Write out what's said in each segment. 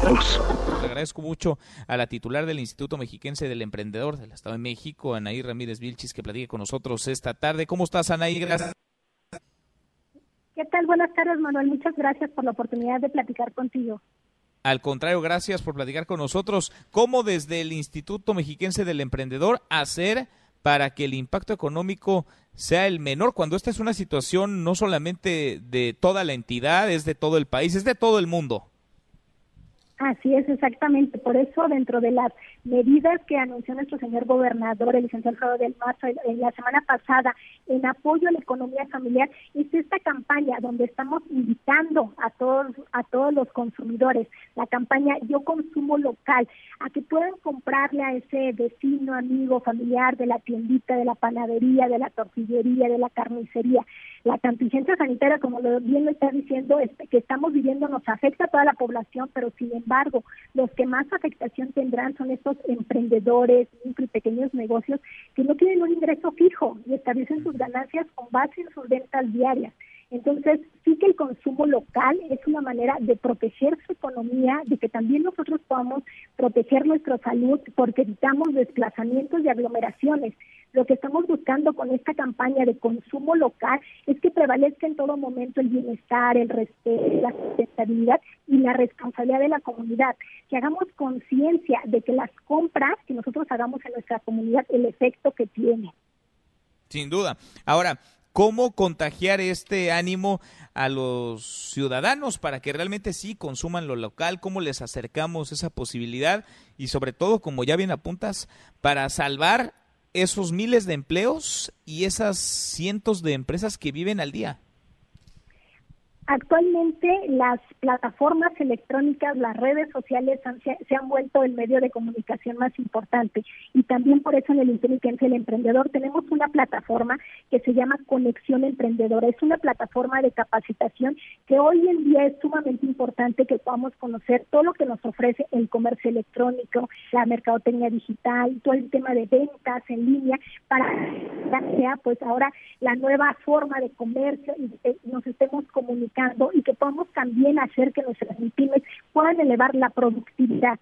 todos. Le agradezco mucho a la titular del Instituto Mexiquense del Emprendedor del Estado de México, Anaí Ramírez Vilchis, que platique con nosotros esta tarde. ¿Cómo estás, Anaí? Gracias. ¿Qué tal? Buenas tardes, Manuel. Muchas gracias por la oportunidad de platicar contigo. Al contrario, gracias por platicar con nosotros. ¿Cómo desde el Instituto Mexiquense del Emprendedor hacer para que el impacto económico sea el menor cuando esta es una situación no solamente de toda la entidad, es de todo el país, es de todo el mundo? Así es, exactamente. Por eso, dentro de las medidas que anunció nuestro señor gobernador, el licenciado Alfredo del Mazo, en la semana pasada, en apoyo a la economía familiar, es esta campaña donde estamos invitando a todos, a todos los consumidores, la campaña Yo Consumo Local, a que puedan comprarle a ese vecino, amigo, familiar de la tiendita, de la panadería, de la tortillería, de la carnicería. La contingencia sanitaria, como bien lo está diciendo, es que estamos viviendo nos afecta a toda la población, pero sin embargo, los que más afectación tendrán son estos emprendedores, micro y pequeños negocios que no tienen un ingreso fijo y establecen sus ganancias con base en sus ventas diarias. Entonces, sí que el consumo local es una manera de proteger su economía, de que también nosotros podamos proteger nuestra salud porque evitamos desplazamientos y aglomeraciones. Lo que estamos buscando con esta campaña de consumo local es que prevalezca en todo momento el bienestar, el respeto, la sustentabilidad y la responsabilidad de la comunidad. Que hagamos conciencia de que las compras que nosotros hagamos en nuestra comunidad, el efecto que tiene. Sin duda. Ahora, ¿cómo contagiar este ánimo a los ciudadanos para que realmente sí consuman lo local? ¿Cómo les acercamos esa posibilidad? Y sobre todo, como ya bien apuntas, para salvar esos miles de empleos y esas cientos de empresas que viven al día? Actualmente las plataformas electrónicas, las redes sociales se, han vuelto el medio de comunicación más importante y también por eso en el Inteligencia del Emprendedor tenemos una plataforma que se llama Conexión Emprendedora. Es una plataforma de capacitación que hoy en día es sumamente importante que podamos conocer todo lo que nos ofrece el comercio electrónico, la mercadotecnia digital, todo el tema de ventas en línea para sea pues ahora la nueva forma de comercio y eh, nos estemos comunicando y que podamos también hacer que nuestras pymes puedan elevar la productividad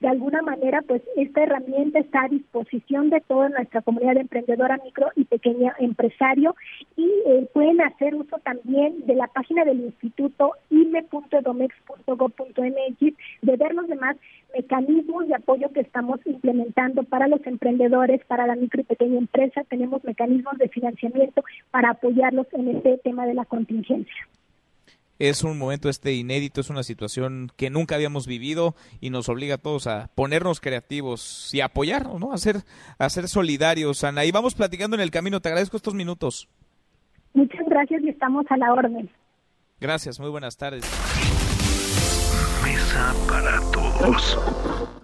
de alguna manera, pues esta herramienta está a disposición de toda nuestra comunidad emprendedora, micro y pequeña empresario y eh, pueden hacer uso también de la página del instituto ime.domex.gov.mx de ver los demás mecanismos de apoyo que estamos implementando para los emprendedores, para la micro y pequeña empresa. Tenemos mecanismos de financiamiento para apoyarlos en este tema de la contingencia es un momento este inédito, es una situación que nunca habíamos vivido y nos obliga a todos a ponernos creativos y apoyarnos, ¿no? A ser, a ser solidarios, Ana. Y vamos platicando en el camino. Te agradezco estos minutos. Muchas gracias y estamos a la orden. Gracias, muy buenas tardes. Mesa para todos.